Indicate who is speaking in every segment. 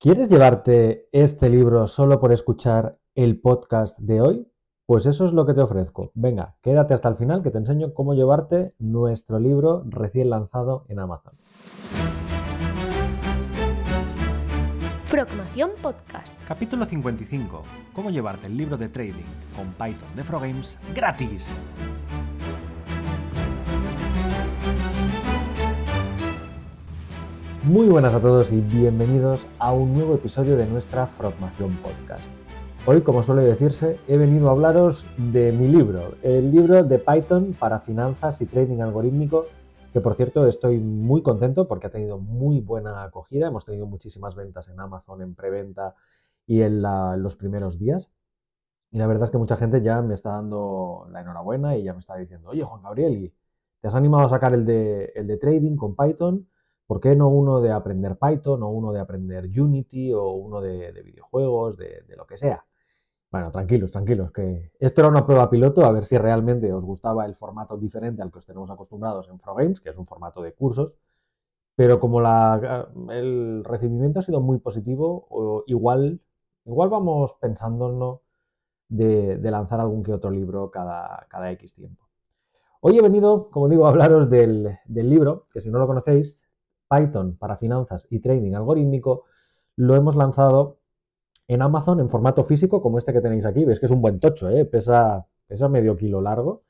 Speaker 1: ¿Quieres llevarte este libro solo por escuchar el podcast de hoy? Pues eso es lo que te ofrezco. Venga, quédate hasta el final que te enseño cómo llevarte nuestro libro recién lanzado en Amazon.
Speaker 2: Frogmación Podcast.
Speaker 3: Capítulo 55. Cómo llevarte el libro de trading con Python de Frogames gratis.
Speaker 1: Muy buenas a todos y bienvenidos a un nuevo episodio de nuestra Frogmación Podcast. Hoy, como suele decirse, he venido a hablaros de mi libro, el libro de Python para finanzas y trading algorítmico, que por cierto estoy muy contento porque ha tenido muy buena acogida, hemos tenido muchísimas ventas en Amazon, en preventa y en, los primeros días. Y la verdad es que mucha gente ya me está dando la enhorabuena y ya me está diciendo, oye Juan Gabriel, ¿te has animado a sacar el de trading con Python? ¿Por qué no uno de aprender Python o uno de aprender Unity o uno de, videojuegos, de, lo que sea? Bueno, tranquilos, tranquilos, que esto era una prueba piloto a ver si realmente os gustaba el formato diferente al que os tenemos acostumbrados en Games, que es un formato de cursos, pero como el recibimiento ha sido muy positivo, igual, igual vamos pensándonos de, lanzar algún que otro libro cada, cada X tiempo. Hoy he venido, como digo, a hablaros del libro, que si no lo conocéis, Python para finanzas y trading algorítmico, lo hemos lanzado en Amazon en formato físico, como este que tenéis aquí. Veis que es un buen tocho, ¿eh? pesa, medio kilo largo,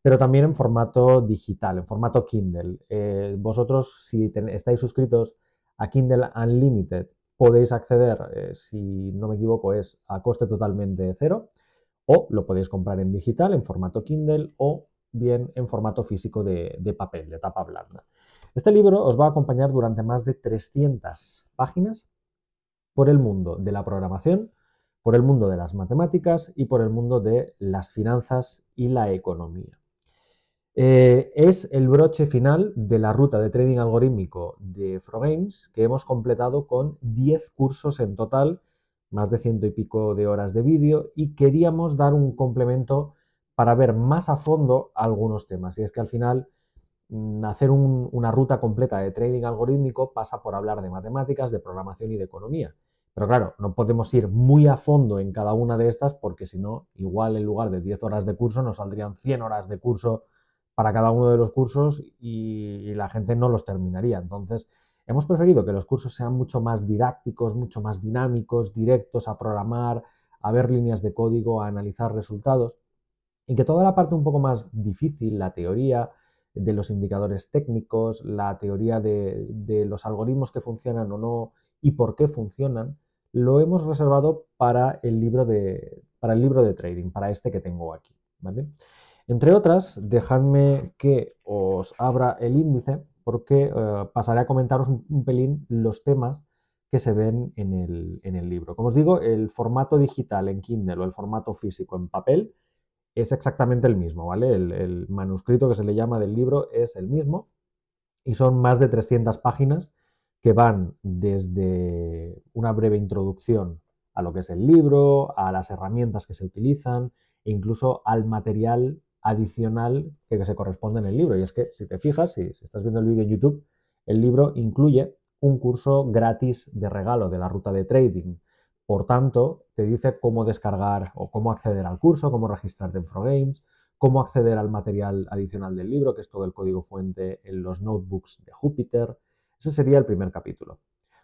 Speaker 1: pero también en formato digital, en formato Kindle. Eh, vosotros, si estáis suscritos a Kindle Unlimited, podéis acceder, eh, si no me equivoco, es a coste totalmente cero, o lo podéis comprar en digital, en formato Kindle, o bien en formato físico de papel, de tapa blanda. Este libro os va a acompañar durante más de 300 páginas por el mundo de la programación, por el mundo de las matemáticas y por el mundo de las finanzas y la economía. Eh, es el broche final de la ruta de trading algorítmico de Frogames que hemos completado con 10 cursos en total, más de ciento y pico de horas de vídeo y queríamos dar un complemento para ver más a fondo algunos temas. Y es que al final Mm, hacer una ruta completa de trading algorítmico pasa por hablar de matemáticas, de programación y de economía. Pero claro, no podemos ir muy a fondo en cada una de estas porque si no, igual en lugar de 10 horas de curso nos saldrían 100 horas de curso para cada uno de los cursos y, la gente no los terminaría. Entonces, hemos preferido que los cursos sean mucho más didácticos, mucho más dinámicos, directos a programar, a ver líneas de código, a analizar resultados y que toda la parte un poco más difícil, la teoría, de los indicadores técnicos, la teoría de, los algoritmos que funcionan o no y por qué funcionan, lo hemos reservado para el libro de, para el libro de trading, para este que tengo aquí. Entre otras, dejadme que os abra el índice porque eh, pasaré a comentaros un, pelín los temas que se ven en el, en el libro. Como os digo, el formato digital en Kindle o el formato físico en papel es exactamente el mismo, ¿vale? El, manuscrito que se le llama del libro es el mismo y son más de 300 páginas que van desde una breve introducción a lo que es el libro, a las herramientas que se utilizan e incluso al material adicional que se corresponde en el libro. Y es que, si te fijas, si, si estás viendo el vídeo en YouTube, el libro incluye un curso gratis de regalo de la ruta de trading por tanto, te dice cómo descargar o cómo acceder al curso, cómo registrarte en Frogames, cómo acceder al material adicional del libro, que es todo el código fuente en los notebooks de Jupyter. Ese sería el primer capítulo.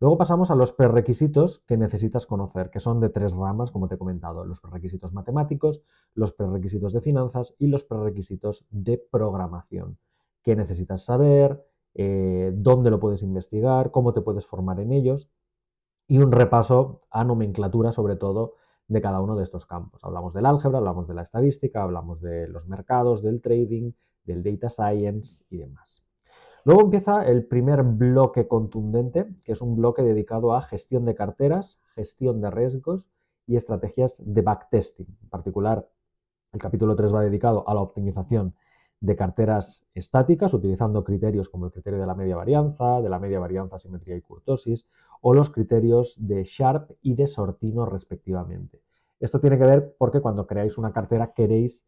Speaker 1: Luego pasamos a los prerequisitos que necesitas conocer, que son de tres ramas, como te he comentado, los prerequisitos matemáticos, los prerequisitos de finanzas y los prerequisitos de programación. ¿Qué necesitas saber? Eh, ¿Dónde lo puedes investigar? ¿Cómo te puedes formar en ellos? Y un repaso a nomenclatura sobre todo de cada uno de estos campos. Hablamos del álgebra, hablamos de la estadística, hablamos de los mercados, del trading, del data science y demás. Luego empieza el primer bloque contundente, que es un bloque dedicado a gestión de carteras, gestión de riesgos y estrategias de backtesting. En particular, el capítulo 3 va dedicado a la optimización de carteras estáticas utilizando criterios como el criterio de la media varianza, de la media varianza, simetría y curtosis, o los criterios de Sharp y de Sortino respectivamente. Esto tiene que ver porque cuando creáis una cartera queréis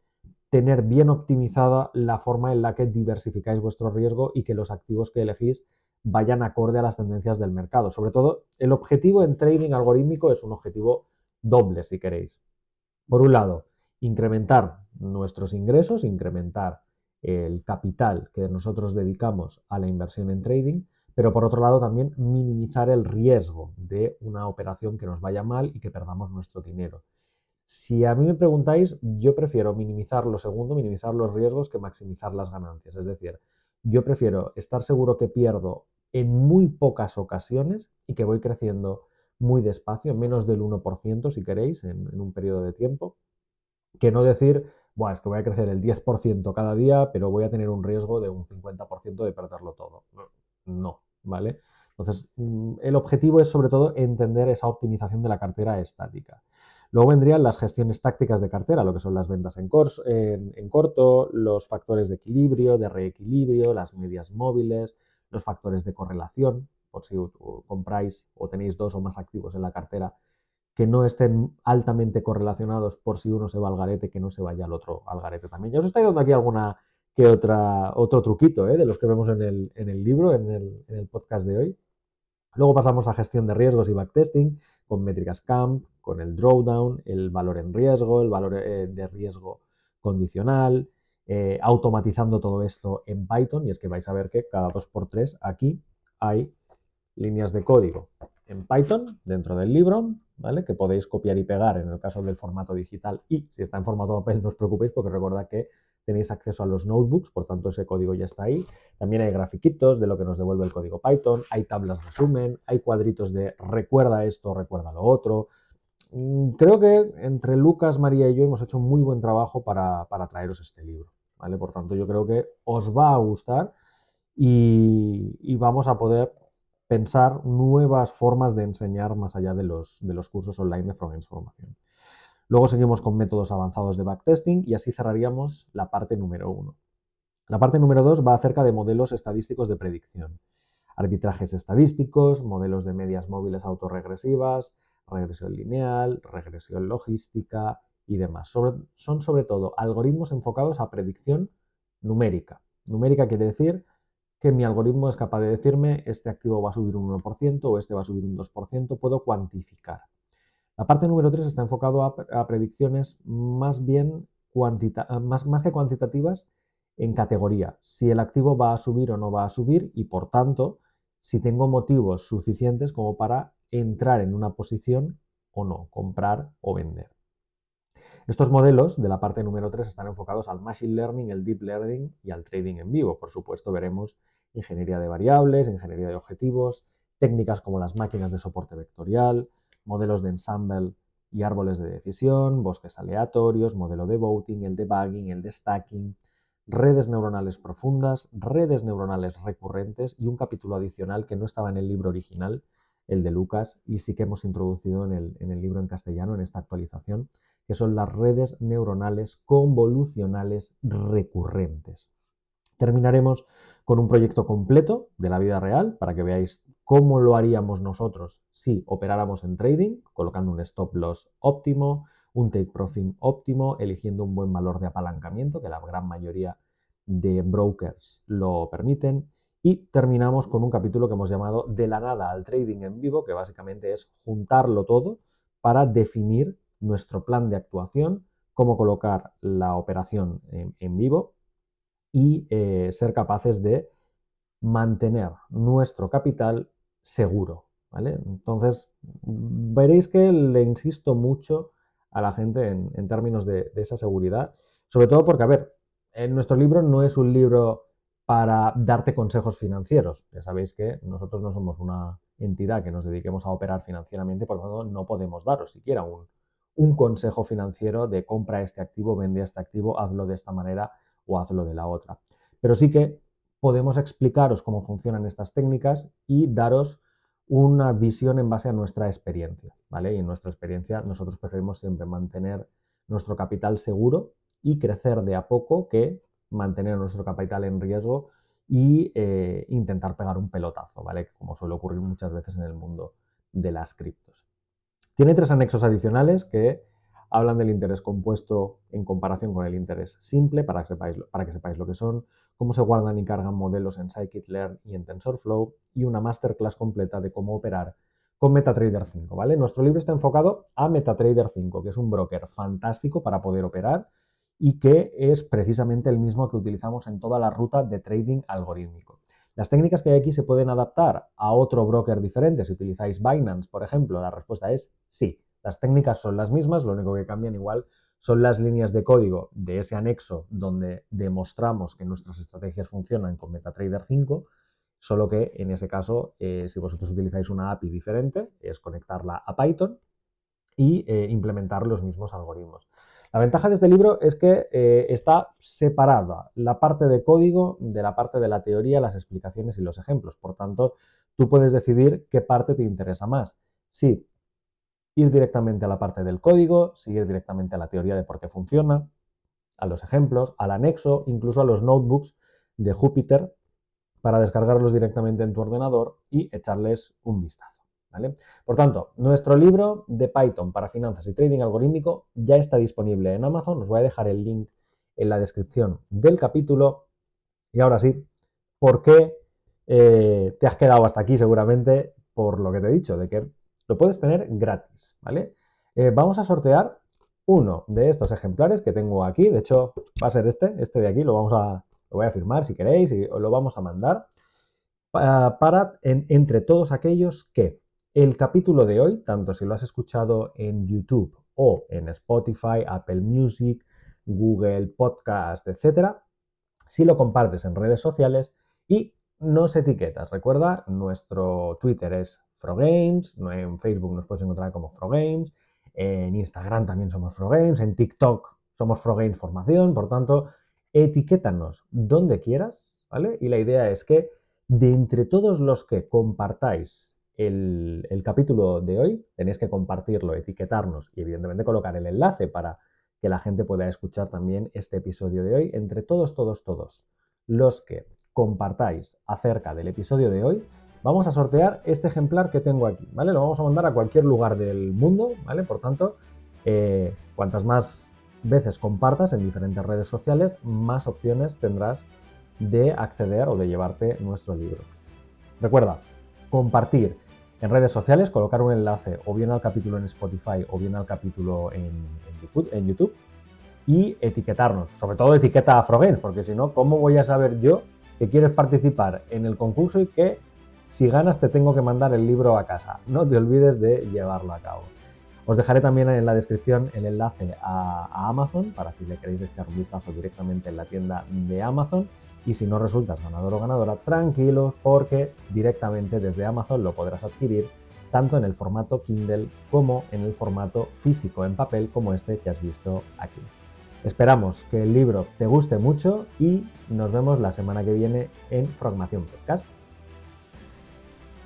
Speaker 1: tener bien optimizada la forma en la que diversificáis vuestro riesgo y que los activos que elegís vayan acorde a las tendencias del mercado. Sobre todo, el objetivo en trading algorítmico es un objetivo doble, si queréis. Por un lado, incrementar nuestros ingresos, incrementar el capital que nosotros dedicamos a la inversión en trading, pero por otro lado también minimizar el riesgo de una operación que nos vaya mal y que perdamos nuestro dinero. Si a mí me preguntáis, yo prefiero minimizar lo segundo, minimizar los riesgos, que maximizar las ganancias. Es decir, yo prefiero estar seguro que pierdo en muy pocas ocasiones y que voy creciendo muy despacio, menos del 1% si queréis, en, un periodo de tiempo, que no decir, bueno, es que voy a crecer el 10% cada día, pero voy a tener un riesgo de un 50% de perderlo todo. No, ¿vale? Entonces, mm, el objetivo es sobre todo entender esa optimización de la cartera estática. Luego vendrían las gestiones tácticas de cartera, lo que son las ventas en, en, corto, los factores de equilibrio, de reequilibrio, las medias móviles, los factores de correlación, por si compráis o tenéis dos o más activos en la cartera que no estén altamente correlacionados por si uno se va al garete, que no se vaya al otro al garete también. Ya os estoy dando aquí alguna que otra, otro truquito ¿eh? de los que vemos en el, en el libro, en el, en el, podcast de hoy. Luego pasamos a gestión de riesgos y backtesting con métricas CAMP, con el drawdown, el valor en riesgo, el valor eh, de riesgo condicional, eh, automatizando todo esto en Python y es que vais a ver que cada 2x3 aquí hay líneas de código en Python dentro del libro, ¿vale? Que podéis copiar y pegar en el caso del formato digital y si está en formato papel no os preocupéis porque recordad que tenéis acceso a los notebooks, por tanto ese código ya está ahí. También hay grafiquitos de lo que nos devuelve el código Python, hay tablas resumen, hay cuadritos de recuerda esto, recuerda lo otro. Mm, creo que entre Lucas, María y yo hemos hecho un muy buen trabajo para, traeros este libro. ¿vale? Por tanto, yo creo que os va a gustar y, vamos a poder pensar nuevas formas de enseñar más allá de los, de los cursos online de Froggens Formación. Luego seguimos con métodos avanzados de backtesting y así cerraríamos la parte número uno. La parte número dos va acerca de modelos estadísticos de predicción. Arbitrajes estadísticos, modelos de medias móviles autorregresivas, regresión lineal, regresión logística y demás. son sobre todo algoritmos enfocados a predicción numérica. Numérica quiere decir que mi algoritmo es capaz de decirme este activo va a subir un 1% o este va a subir un 2%, puedo cuantificar. La parte número 3 está enfocado a, predicciones más bien más, más que cuantitativas en categoría. Si el activo va a subir o no va a subir y por tanto si tengo motivos suficientes como para entrar en una posición o no, comprar o vender. Estos modelos de la parte número 3 están enfocados al Machine Learning, el Deep Learning y al Trading en vivo. Por supuesto, veremos ingeniería de variables, ingeniería de objetivos, técnicas como las máquinas de soporte vectorial, modelos de ensemble y árboles de decisión, bosques aleatorios, modelo de voting, el debugging, el de stacking, redes neuronales profundas, redes neuronales recurrentes y un capítulo adicional que no estaba en el libro original, el de Lucas, y sí que hemos introducido en el, en el libro en castellano, en esta actualización, que son las redes neuronales convolucionales recurrentes. Terminaremos con un proyecto completo de la vida real para que veáis cómo lo haríamos nosotros si operáramos en trading, colocando un stop loss óptimo, un take profit óptimo, eligiendo un buen valor de apalancamiento, que la gran mayoría de brokers lo permiten. Y terminamos con un capítulo que hemos llamado De la nada al trading en vivo, que básicamente es juntarlo todo para definir nuestro plan de actuación, cómo colocar la operación en, vivo y eh, ser capaces de mantener nuestro capital seguro. ¿vale? Entonces, veréis que le insisto mucho a la gente en, términos de, esa seguridad, sobre todo porque, a ver, en nuestro libro no es un libro para darte consejos financieros. Ya sabéis que nosotros no somos una entidad que nos dediquemos a operar financieramente, por lo tanto no podemos daros siquiera un consejo financiero de compra este activo, vende este activo, hazlo de esta manera o hazlo de la otra. Pero sí que podemos explicaros cómo funcionan estas técnicas y daros una visión en base a nuestra experiencia, ¿vale? Y en nuestra experiencia nosotros preferimos siempre mantener nuestro capital seguro y crecer de a poco que mantener nuestro capital en riesgo y eh, intentar pegar un pelotazo, ¿vale? Como suele ocurrir muchas veces en el mundo de las criptos. Tiene tres anexos adicionales que hablan del interés compuesto en comparación con el interés simple, para que sepáis, lo que son, cómo se guardan y cargan modelos en scikit-learn y en TensorFlow, y una masterclass completa de cómo operar con MetaTrader 5, ¿vale? Nuestro libro está enfocado a MetaTrader 5, que es un broker fantástico para poder operar y que es precisamente el mismo que utilizamos en toda la ruta de trading algorítmico. Las técnicas que hay aquí se pueden adaptar a otro broker diferente. Si utilizáis Binance, por ejemplo, la respuesta es sí. Las técnicas son las mismas, lo único que cambian igual son las líneas de código de ese anexo donde demostramos que nuestras estrategias funcionan con MetaTrader 5, solo que en ese caso, eh, si vosotros utilizáis una API diferente, es conectarla a Python y eh, implementar los mismos algoritmos. La ventaja de este libro es que eh, está separada la parte de código de la parte de la teoría, las explicaciones y los ejemplos. Por tanto, tú puedes decidir qué parte te interesa más. Si ir directamente a la parte del código, seguir directamente a la teoría de por qué funciona, a los ejemplos, al anexo, incluso a los notebooks de Jupyter para descargarlos directamente en tu ordenador y echarles un vistazo. Por tanto, nuestro libro de Python para finanzas y trading algorítmico ya está disponible en Amazon. Os voy a dejar el link en la descripción del capítulo. Y ahora sí, ¿por qué eh, te has quedado hasta aquí seguramente? Por lo que te he dicho, de que lo puedes tener gratis, ¿vale? Eh, vamos a sortear uno de estos ejemplares que tengo aquí. De hecho, va a ser este, este de aquí. Lo vamos a, lo voy a firmar si queréis y lo vamos a mandar para entre todos aquellos que el capítulo de hoy, tanto si lo has escuchado en YouTube o en Spotify, Apple Music, Google Podcast, etc., si lo compartes en redes sociales y nos etiquetas. Recuerda, nuestro Twitter es Frogames, en Facebook nos puedes encontrar como Frogames, en Instagram también somos Frogames, en TikTok somos Frogames Formación, por tanto, etiquétanos donde quieras, ¿vale? Y la idea es que de entre todos los que compartáis el, capítulo de hoy, tenéis que compartirlo, etiquetarnos y evidentemente colocar el enlace para que la gente pueda escuchar también este episodio de hoy. Entre todos, todos, todos los que compartáis acerca del episodio de hoy, vamos a sortear este ejemplar que tengo aquí, ¿vale? Lo vamos a mandar a cualquier lugar del mundo, ¿vale? Por tanto, eh, cuantas más veces compartas en diferentes redes sociales, más opciones tendrás de acceder o de llevarte nuestro libro. Recuerda, compartir en redes sociales, colocar un enlace o bien al capítulo en Spotify o bien al capítulo en, YouTube, y etiquetarnos. Sobre todo etiqueta a Frogames, porque si no, ¿cómo voy a saber yo que quieres participar en el concurso y que si ganas te tengo que mandar el libro a casa? No te olvides de llevarlo a cabo. Os dejaré también en la descripción el enlace a, Amazon para si le queréis echar un vistazo directamente en la tienda de Amazon y si no resultas ganador o ganadora, tranquilo porque directamente desde Amazon lo podrás adquirir tanto en el formato Kindle como en el formato físico en papel como este que has visto aquí. Esperamos que el libro te guste mucho y nos vemos la semana que viene en Frogmación Podcast.